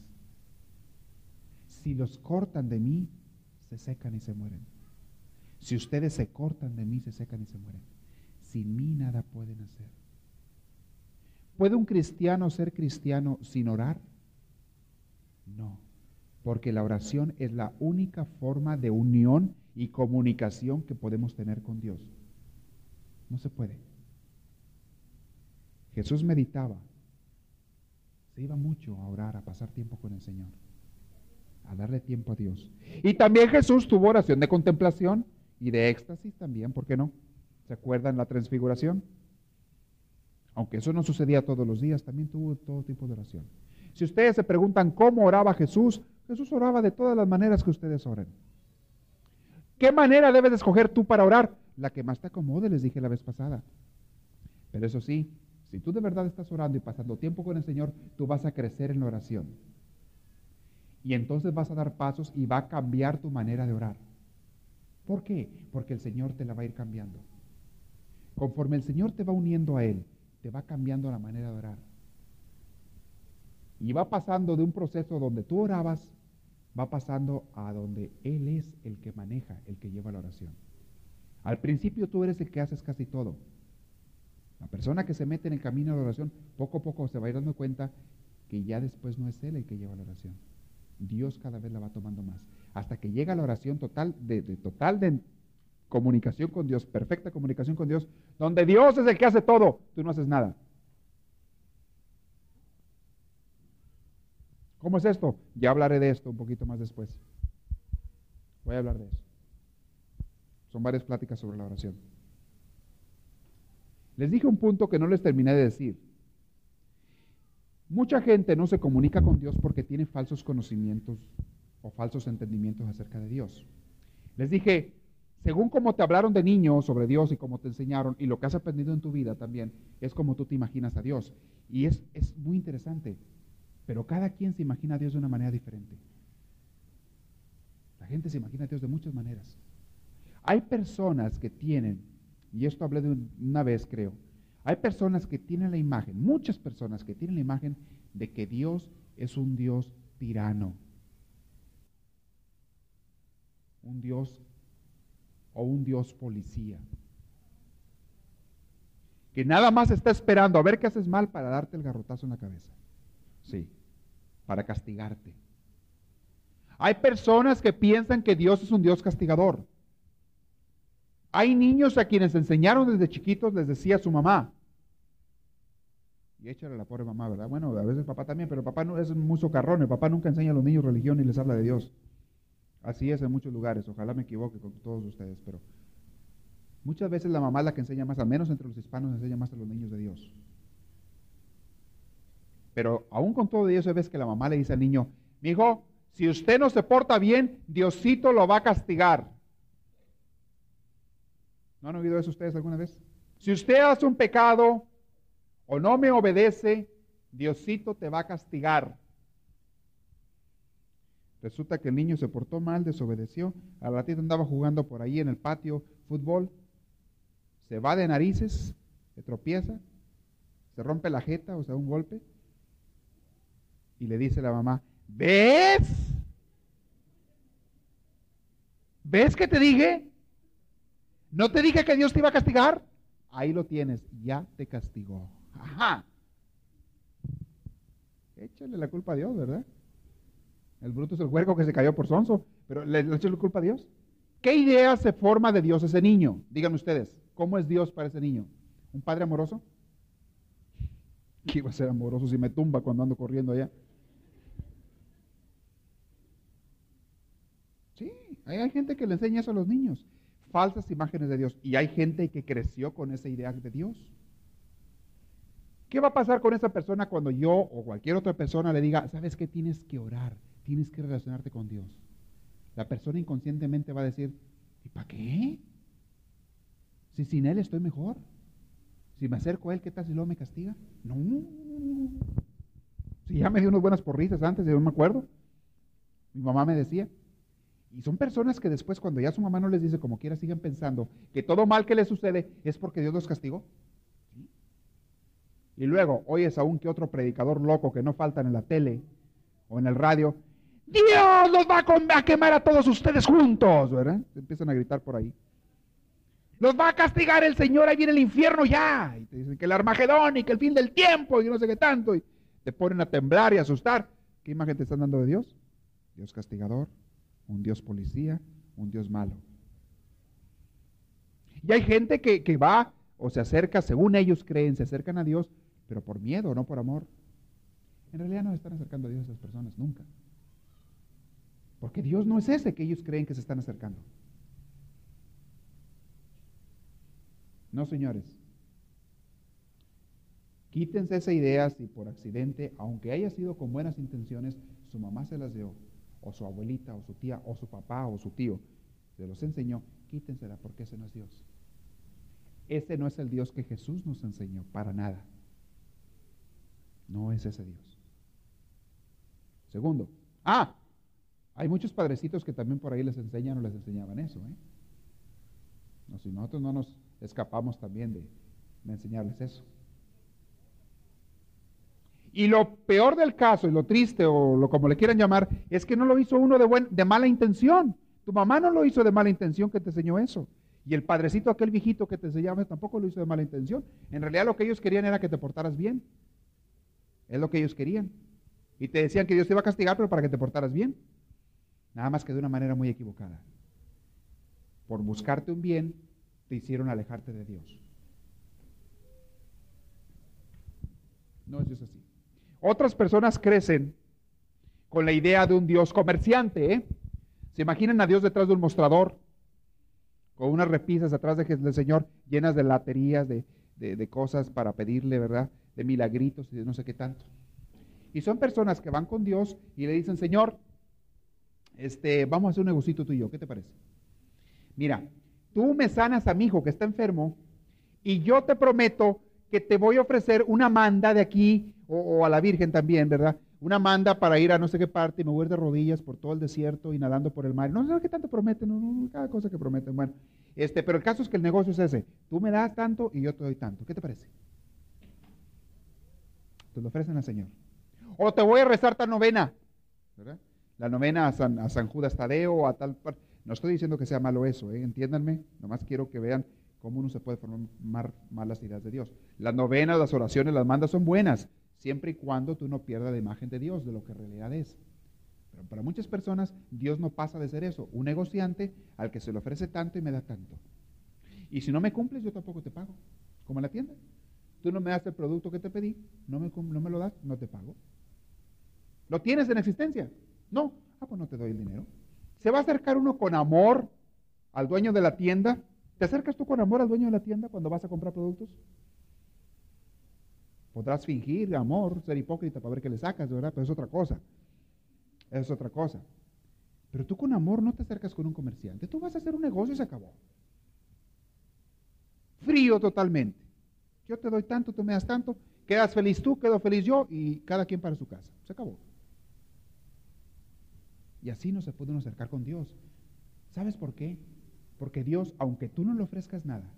Si los cortan de mí, se secan y se mueren. Si ustedes se cortan de mí, se secan y se mueren. Sin mí nada pueden hacer. ¿Puede un cristiano ser cristiano sin orar? No, porque la oración es la única forma de unión y comunicación que podemos tener con Dios. No se puede. Jesús meditaba, se iba mucho a orar, a pasar tiempo con el Señor, a darle tiempo a Dios. Y también Jesús tuvo oración de contemplación y de éxtasis también, ¿por qué no? ¿Se acuerdan la transfiguración? Aunque eso no sucedía todos los días, también tuvo todo tipo de oración. Si ustedes se preguntan cómo oraba Jesús, Jesús oraba de todas las maneras que ustedes oren. ¿Qué manera debes escoger tú para orar? La que más te acomode, les dije la vez pasada. Pero eso sí, si tú de verdad estás orando y pasando tiempo con el Señor, tú vas a crecer en la oración. Y entonces vas a dar pasos y va a cambiar tu manera de orar. ¿Por qué? Porque el Señor te la va a ir cambiando. Conforme el Señor te va uniendo a Él, te va cambiando la manera de orar. Y va pasando de un proceso donde tú orabas, va pasando a donde Él es el que maneja, el que lleva la oración. Al principio tú eres el que haces casi todo. La persona que se mete en el camino de la oración, poco a poco se va a ir dando cuenta que ya después no es Él el que lleva la oración. Dios cada vez la va tomando más. Hasta que llega la oración total, de, de total de comunicación con Dios, perfecta comunicación con Dios, donde Dios es el que hace todo, tú no haces nada. ¿Cómo es esto? Ya hablaré de esto un poquito más después. Voy a hablar de eso. Son varias pláticas sobre la oración. Les dije un punto que no les terminé de decir. Mucha gente no se comunica con Dios porque tiene falsos conocimientos o falsos entendimientos acerca de Dios. Les dije, según como te hablaron de niño sobre Dios y como te enseñaron y lo que has aprendido en tu vida también, es como tú te imaginas a Dios. Y es, es muy interesante, pero cada quien se imagina a Dios de una manera diferente. La gente se imagina a Dios de muchas maneras. Hay personas que tienen, y esto hablé de una vez creo, hay personas que tienen la imagen, muchas personas que tienen la imagen de que Dios es un Dios tirano, un Dios o un Dios policía. Que nada más está esperando a ver qué haces mal para darte el garrotazo en la cabeza. Sí, para castigarte. Hay personas que piensan que Dios es un Dios castigador. Hay niños a quienes enseñaron desde chiquitos, les decía su mamá. Y échale a la pobre mamá, ¿verdad? Bueno, a veces papá también, pero papá no es muy socarrón. El papá nunca enseña a los niños religión y les habla de Dios. Así es en muchos lugares, ojalá me equivoque con todos ustedes, pero muchas veces la mamá la que enseña más, al menos entre los hispanos enseña más a los niños de Dios. Pero aún con todo eso ves que la mamá le dice al niño, mi hijo, si usted no se porta bien, Diosito lo va a castigar. ¿No han oído eso ustedes alguna vez? Si usted hace un pecado o no me obedece, Diosito te va a castigar. Resulta que el niño se portó mal, desobedeció. Al ratito andaba jugando por ahí en el patio fútbol. Se va de narices, se tropieza se rompe la jeta, o sea, un golpe, y le dice la mamá, ¿ves? ¿Ves que te dije? ¿No te dije que Dios te iba a castigar? Ahí lo tienes, ya te castigó. Ajá. Échale la culpa a Dios, ¿verdad? El bruto es el huerco que se cayó por sonso, pero le, le la culpa a Dios. ¿Qué idea se forma de Dios ese niño? Díganme ustedes, ¿cómo es Dios para ese niño? ¿Un padre amoroso? ¿Qué iba a ser amoroso si me tumba cuando ando corriendo allá? Sí, hay gente que le enseña eso a los niños falsas imágenes de Dios. Y hay gente que creció con esa idea de Dios. ¿Qué va a pasar con esa persona cuando yo o cualquier otra persona le diga, sabes que tienes que orar, tienes que relacionarte con Dios? La persona inconscientemente va a decir, ¿y para qué? Si sin Él estoy mejor. Si me acerco a Él, ¿qué tal si luego me castiga? No. Si ya me dio unas buenas porritas antes, yo no me acuerdo. Mi mamá me decía, y son personas que después, cuando ya su mamá no les dice como quiera, siguen pensando que todo mal que les sucede es porque Dios los castigó. Y luego oyes a un que otro predicador loco que no faltan en la tele o en el radio. Dios los va a quemar a todos ustedes juntos, ¿verdad? empiezan a gritar por ahí. Los va a castigar el Señor, ahí viene el infierno ya. Y te dicen que el Armagedón y que el fin del tiempo y no sé qué tanto. Y te ponen a temblar y a asustar. ¿Qué imagen te están dando de Dios? Dios castigador un Dios policía, un Dios malo. Y hay gente que, va o se acerca, según ellos creen, se acercan a Dios, pero por miedo, no por amor. En realidad no se están acercando a Dios esas personas, nunca. Porque Dios no es ese que ellos creen que se están acercando. No, señores. Quítense esa idea si por accidente, aunque haya sido con buenas intenciones, su mamá se las dio o su abuelita, o su tía, o su papá, o su tío, se los enseñó, quítensela porque ese no es Dios. Ese no es el Dios que Jesús nos enseñó, para nada. No es ese Dios. Segundo, ah, hay muchos padrecitos que también por ahí les enseñan o les enseñaban eso. ¿eh? No, si nosotros no nos escapamos también de, de enseñarles eso. Y lo peor del caso, y lo triste, o lo como le quieran llamar, es que no lo hizo uno de, buen, de mala intención. Tu mamá no lo hizo de mala intención que te enseñó eso. Y el padrecito, aquel viejito que te enseñaba, tampoco lo hizo de mala intención. En realidad lo que ellos querían era que te portaras bien. Es lo que ellos querían. Y te decían que Dios te iba a castigar, pero para que te portaras bien. Nada más que de una manera muy equivocada. Por buscarte un bien, te hicieron alejarte de Dios. No es Dios así. Otras personas crecen con la idea de un Dios comerciante. ¿eh? Se imaginan a Dios detrás de un mostrador, con unas repisas atrás del Señor llenas de laterías, de, de, cosas para pedirle, ¿verdad? De milagritos y de no sé qué tanto. Y son personas que van con Dios y le dicen, Señor, este, vamos a hacer un negocito tú y yo, ¿qué te parece? Mira, tú me sanas a mi hijo que está enfermo y yo te prometo que te voy a ofrecer una manda de aquí o, a la Virgen también, ¿verdad? Una manda para ir a no sé qué parte y me voy de rodillas por todo el desierto y nadando por el mar. No sé qué tanto prometen, no, cada cosa que prometen. Bueno, este, pero el caso es que el negocio es ese. Tú me das tanto y yo te doy tanto. ¿Qué te parece? Te lo ofrecen al Señor. O te voy a rezar tal novena, ¿verdad? La novena a San, a San Judas Tadeo, a tal No estoy diciendo que sea malo eso, ¿eh? entiéndanme. Nomás quiero que vean cómo uno se puede formar malas ideas de Dios. Las novenas, las oraciones, las mandas son buenas siempre y cuando tú no pierdas la imagen de Dios, de lo que en realidad es. Pero para muchas personas Dios no pasa de ser eso, un negociante al que se le ofrece tanto y me da tanto. Y si no me cumples, yo tampoco te pago, como en la tienda. Tú no me das el producto que te pedí, no me, no me lo das, no te pago. ¿Lo tienes en existencia? No. Ah, pues no te doy el dinero. ¿Se va a acercar uno con amor al dueño de la tienda? ¿Te acercas tú con amor al dueño de la tienda cuando vas a comprar productos? Podrás fingir amor, ser hipócrita para ver qué le sacas, ¿verdad? Pero es otra cosa. Es otra cosa. Pero tú con amor no te acercas con un comerciante. Tú vas a hacer un negocio y se acabó. Frío totalmente. Yo te doy tanto, tú me das tanto. Quedas feliz tú, quedo feliz yo y cada quien para su casa. Se acabó. Y así no se puede uno acercar con Dios. ¿Sabes por qué? Porque Dios, aunque tú no le ofrezcas nada,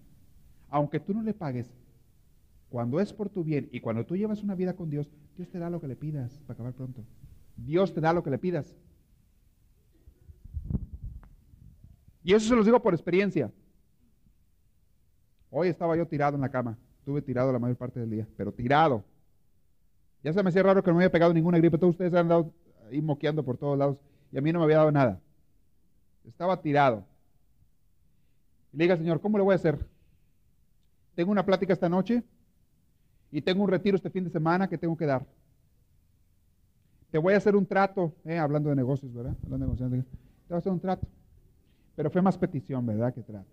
aunque tú no le pagues, cuando es por tu bien y cuando tú llevas una vida con Dios, Dios te da lo que le pidas para acabar pronto. Dios te da lo que le pidas. Y eso se los digo por experiencia. Hoy estaba yo tirado en la cama. Estuve tirado la mayor parte del día, pero tirado. Ya se me hacía raro que no me había pegado ninguna gripe. Todos ustedes han andado ahí moqueando por todos lados y a mí no me había dado nada. Estaba tirado. Y le diga, Señor, ¿cómo le voy a hacer? Tengo una plática esta noche y tengo un retiro este fin de semana que tengo que dar. Te voy a hacer un trato, eh, hablando de negocios, ¿verdad? Hablando de negocios, te voy a hacer un trato. Pero fue más petición, ¿verdad? Que trato.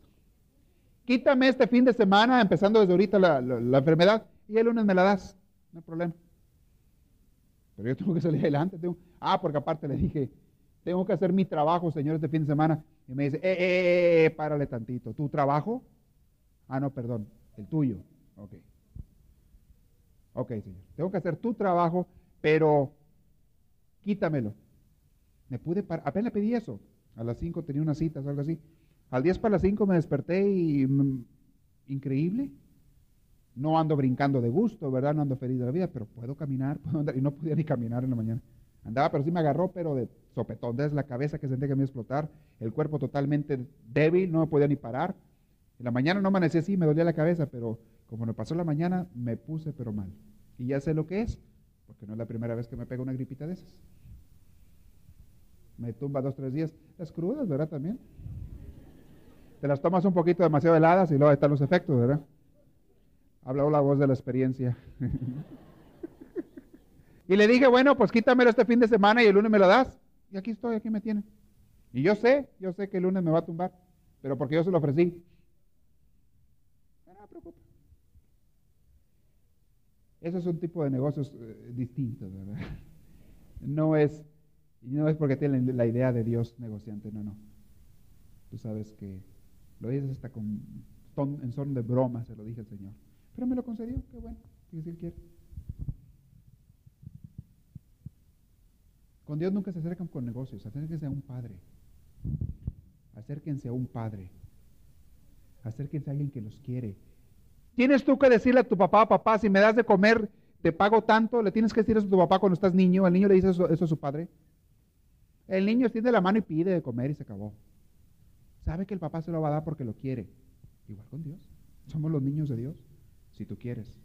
Quítame este fin de semana, empezando desde ahorita la, la enfermedad, y el lunes me la das. No hay problema. Pero yo tengo que salir adelante. Tengo... Ah, porque aparte le dije, tengo que hacer mi trabajo, Señor, este fin de semana. Y me dice, eh, eh, eh, eh, párale tantito. ¿Tu trabajo? Ah, no, perdón, el tuyo. Ok. Ok, Señor. Tengo que hacer tu trabajo, pero quítamelo. Me pude parar. Apenas pedí eso. A las 5 tenía una cita, algo así. Al 10 para las 5 me desperté y mm, increíble. No ando brincando de gusto, ¿verdad? No ando feliz de la vida, pero puedo caminar, *laughs* puedo andar, y no podía ni caminar en la mañana. Andaba, pero sí me agarró, pero de sopetón. Desde la cabeza que sentía que me a explotar, el cuerpo totalmente débil, no me podía ni parar. En la mañana no amanecí así, me dolía la cabeza, pero como me pasó la mañana, me puse pero mal. Y ya sé lo que es, porque no es la primera vez que me pega una gripita de esas. Me tumba dos, tres días. Las crudas, ¿verdad? También. Te las tomas un poquito demasiado heladas y luego están los efectos, ¿verdad? Habló la voz de la experiencia. *laughs* y le dije, bueno, pues quítamelo este fin de semana y el lunes me lo das. Y aquí estoy, aquí me tienen. Y yo sé, yo sé que el lunes me va a tumbar, pero porque yo se lo ofrecí. No, no preocupe. Eso es un tipo de negocios eh, distintos, ¿verdad? *laughs* No es, no es porque tienen la idea de Dios negociante, no, no. Tú sabes que lo dices hasta con, en son de broma, se lo dije al Señor. Pero me lo concedió, qué bueno, si Él quiere. Con Dios nunca se acercan con negocios, acérquense a un padre. Acérquense a un padre. Acérquense a alguien que los quiere. Tienes tú que decirle a tu papá, papá, si me das de comer, te pago tanto. Le tienes que decir eso a tu papá cuando estás niño. El niño le dice eso, eso a su padre. El niño extiende la mano y pide de comer y se acabó. Sabe que el papá se lo va a dar porque lo quiere. Igual con Dios. Somos los niños de Dios, si tú quieres.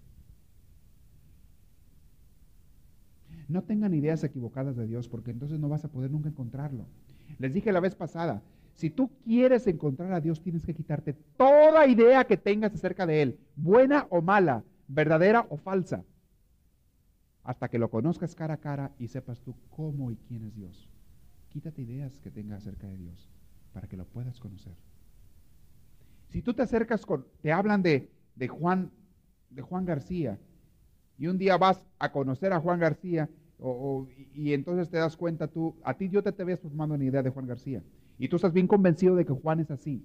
No tengan ideas equivocadas de Dios porque entonces no vas a poder nunca encontrarlo. Les dije la vez pasada, si tú quieres encontrar a Dios tienes que quitarte toda idea que tengas acerca de Él, buena o mala, verdadera o falsa, hasta que lo conozcas cara a cara y sepas tú cómo y quién es Dios. Quítate ideas que tengas acerca de Dios para que lo puedas conocer. Si tú te acercas con, te hablan de, de Juan, de Juan García, y un día vas a conocer a Juan García, y, entonces te das cuenta tú, a ti yo te, te ves formando una idea de Juan García, y tú estás bien convencido de que Juan es así,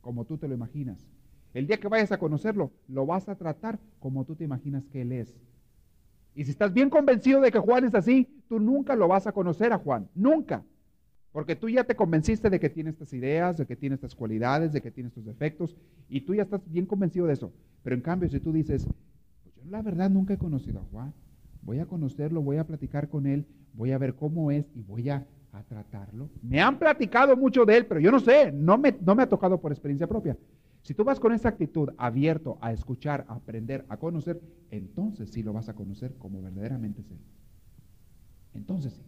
como tú te lo imaginas. El día que vayas a conocerlo, lo vas a tratar como tú te imaginas que él es. Y si estás bien convencido de que Juan es así, tú nunca lo vas a conocer a Juan, nunca. Porque tú ya te convenciste de que tiene estas ideas, de que tiene estas cualidades, de que tiene estos defectos, y tú ya estás bien convencido de eso. Pero en cambio, si tú dices, pues yo la verdad nunca he conocido a Juan, voy a conocerlo, voy a platicar con él, voy a ver cómo es y voy a, tratarlo. Me han platicado mucho de él, pero yo no sé, no me, no me ha tocado por experiencia propia. Si tú vas con esa actitud abierto a escuchar, a aprender, a conocer, entonces sí lo vas a conocer como verdaderamente es él. Entonces sí.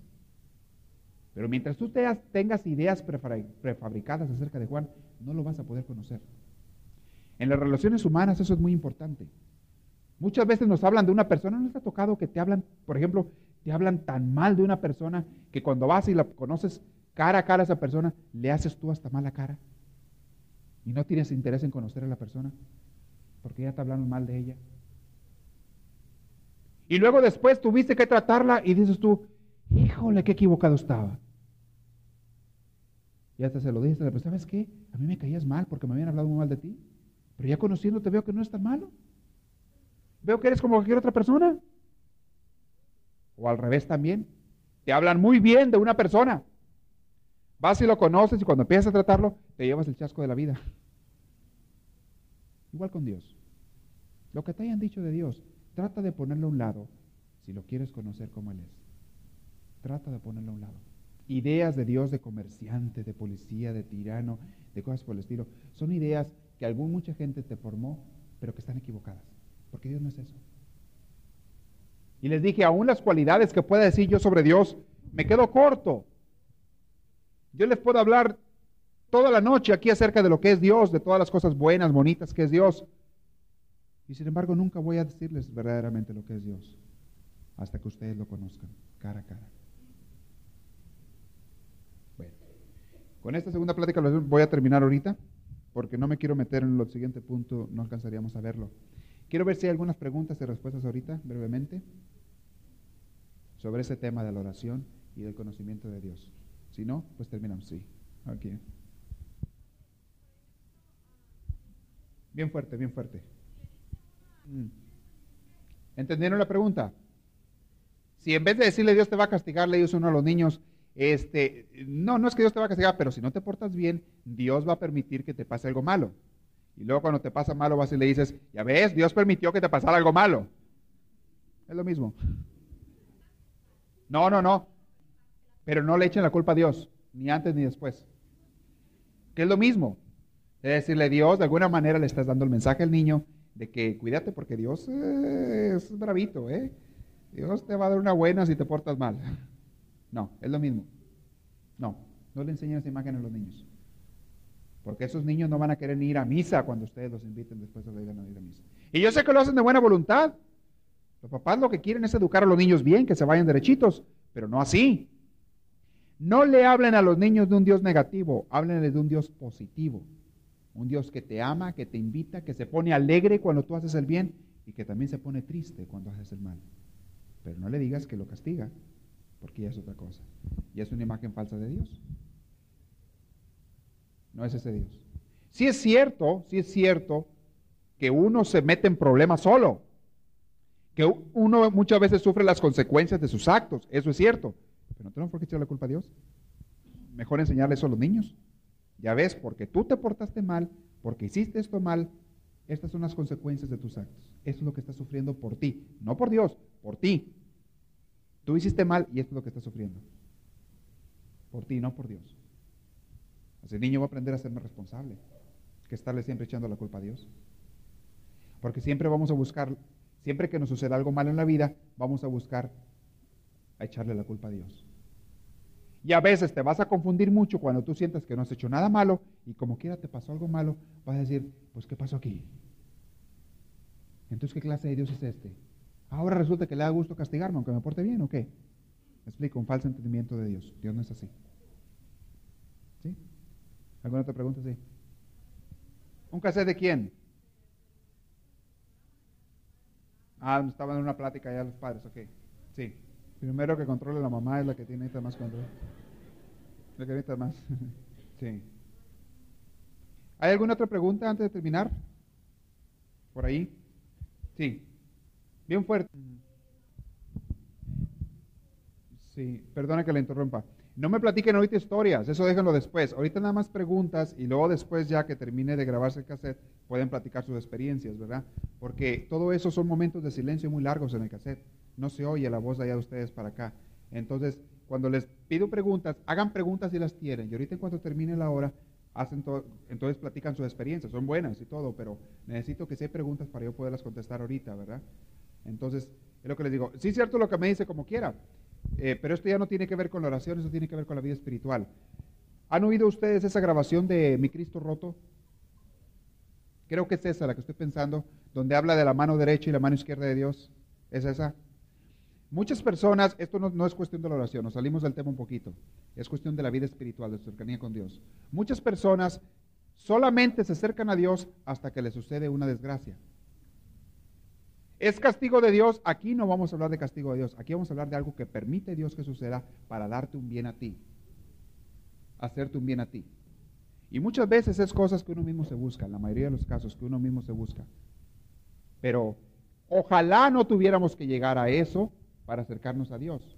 Pero mientras tú tengas ideas prefabricadas acerca de Juan, no lo vas a poder conocer. En las relaciones humanas eso es muy importante. Muchas veces nos hablan de una persona, ¿no te ha tocado que te hablan, por ejemplo, te hablan tan mal de una persona que cuando vas y la conoces cara a cara a esa persona, le haces tú hasta mala cara? Y no tienes interés en conocer a la persona porque ya te hablaron mal de ella. Y luego después tuviste que tratarla y dices tú, híjole, qué equivocado estaba. Y hasta se lo dije, pero ¿sabes qué? A mí me caías mal porque me habían hablado muy mal de ti. Pero ya conociéndote veo que no es tan malo. Veo que eres como cualquier otra persona. O al revés también. Te hablan muy bien de una persona. Vas y lo conoces y cuando empiezas a tratarlo, te llevas el chasco de la vida. Igual con Dios. Lo que te hayan dicho de Dios, trata de ponerlo a un lado si lo quieres conocer como Él es. Trata de ponerlo a un lado. Ideas de Dios de comerciante, de policía, de tirano, de cosas por el estilo, son ideas que algún mucha gente te formó, pero que están equivocadas. Porque Dios no es eso. Y les dije, aún las cualidades que pueda decir yo sobre Dios, me quedo corto. Yo les puedo hablar toda la noche aquí acerca de lo que es Dios, de todas las cosas buenas, bonitas que es Dios. Y sin embargo nunca voy a decirles verdaderamente lo que es Dios, hasta que ustedes lo conozcan, cara a cara. Bueno, con esta segunda plática voy a terminar ahorita, porque no me quiero meter en el siguiente punto, no alcanzaríamos a verlo. Quiero ver si hay algunas preguntas y respuestas ahorita, brevemente, sobre ese tema de la oración y del conocimiento de Dios. Si no, pues terminamos. Sí. Aquí. Bien fuerte, bien fuerte. Mm. ¿Entendieron la pregunta? Si en vez de decirle Dios te va a castigar, le dice uno a los niños, este, no, no es que Dios te va a castigar, pero si no te portas bien, Dios va a permitir que te pase algo malo. Y luego cuando te pasa malo vas y le dices, ya ves, Dios permitió que te pasara algo malo. Es lo mismo. No, no, no. Pero no le echen la culpa a Dios, ni antes ni después. Que es lo mismo. Es decirle, Dios, de alguna manera le estás dando el mensaje al niño de que cuídate porque Dios es bravito, ¿eh? Dios te va a dar una buena si te portas mal. No, es lo mismo. No, no le enseñen esa imagen a los niños. Porque esos niños no van a querer ir a misa cuando ustedes los inviten después de ir a misa. Y yo sé que lo hacen de buena voluntad. Los papás lo que quieren es educar a los niños bien, que se vayan derechitos, pero no así. No le hablen a los niños de un Dios negativo, háblenles de un Dios positivo. Un Dios que te ama, que te invita, que se pone alegre cuando tú haces el bien y que también se pone triste cuando haces el mal. Pero no le digas que lo castiga, porque ya es otra cosa. Y es una imagen falsa de Dios. No es ese Dios. Sí es cierto, sí es cierto que uno se mete en problemas solo, que uno muchas veces sufre las consecuencias de sus actos, eso es cierto, pero no tenemos por qué echarle la culpa a Dios. Mejor enseñarle eso a los niños. Ya ves, porque tú te portaste mal, porque hiciste esto mal, estas son las consecuencias de tus actos. Eso es lo que estás sufriendo por ti, no por Dios, por ti. Tú hiciste mal y esto es lo que estás sufriendo. Por ti, no por Dios. Ese niño va a aprender a ser más responsable que estarle siempre echando la culpa a Dios. Porque siempre vamos a buscar, siempre que nos suceda algo malo en la vida, vamos a buscar a echarle la culpa a Dios. Y a veces te vas a confundir mucho cuando tú sientes que no has hecho nada malo y como quiera te pasó algo malo, vas a decir, pues ¿qué pasó aquí? Entonces, ¿qué clase de Dios es este? Ahora resulta que le da gusto castigarme aunque me porte bien o qué? Me explico, un falso entendimiento de Dios. Dios no es así. ¿Alguna otra pregunta? Sí. ¿Un cassette de quién? Ah, estaban en una plática ya los padres, ok. Sí. Primero que controle la mamá es la que tiene más control. La que necesita más. *laughs* sí. ¿Hay alguna otra pregunta antes de terminar? ¿Por ahí? Sí. Bien fuerte. Sí, perdona que le interrumpa. No me platiquen ahorita historias, eso déjenlo después. Ahorita nada más preguntas y luego después ya que termine de grabarse el cassette pueden platicar sus experiencias, ¿verdad? Porque todo eso son momentos de silencio muy largos en el cassette. No se oye la voz de allá de ustedes para acá. Entonces, cuando les pido preguntas, hagan preguntas si las tienen. Y ahorita en cuanto termine la hora, hacen entonces platican sus experiencias. Son buenas y todo, pero necesito que sean preguntas para yo poderlas contestar ahorita, ¿verdad? Entonces, es lo que les digo. Sí es cierto lo que me dice como quiera, eh, pero esto ya no tiene que ver con la oración, eso tiene que ver con la vida espiritual. ¿Han oído ustedes esa grabación de Mi Cristo Roto? Creo que es esa la que estoy pensando, donde habla de la mano derecha y la mano izquierda de Dios. ¿Es esa? Muchas personas, esto no, es cuestión de la oración, nos salimos del tema un poquito, es cuestión de la vida espiritual, de cercanía con Dios. Muchas personas solamente se acercan a Dios hasta que le sucede una desgracia. ¿Es castigo de Dios? Aquí no vamos a hablar de castigo de Dios. Aquí vamos a hablar de algo que permite Dios que suceda para darte un bien a ti. Hacerte un bien a ti. Y muchas veces es cosas que uno mismo se busca, en la mayoría de los casos que uno mismo se busca. Pero ojalá no tuviéramos que llegar a eso para acercarnos a Dios.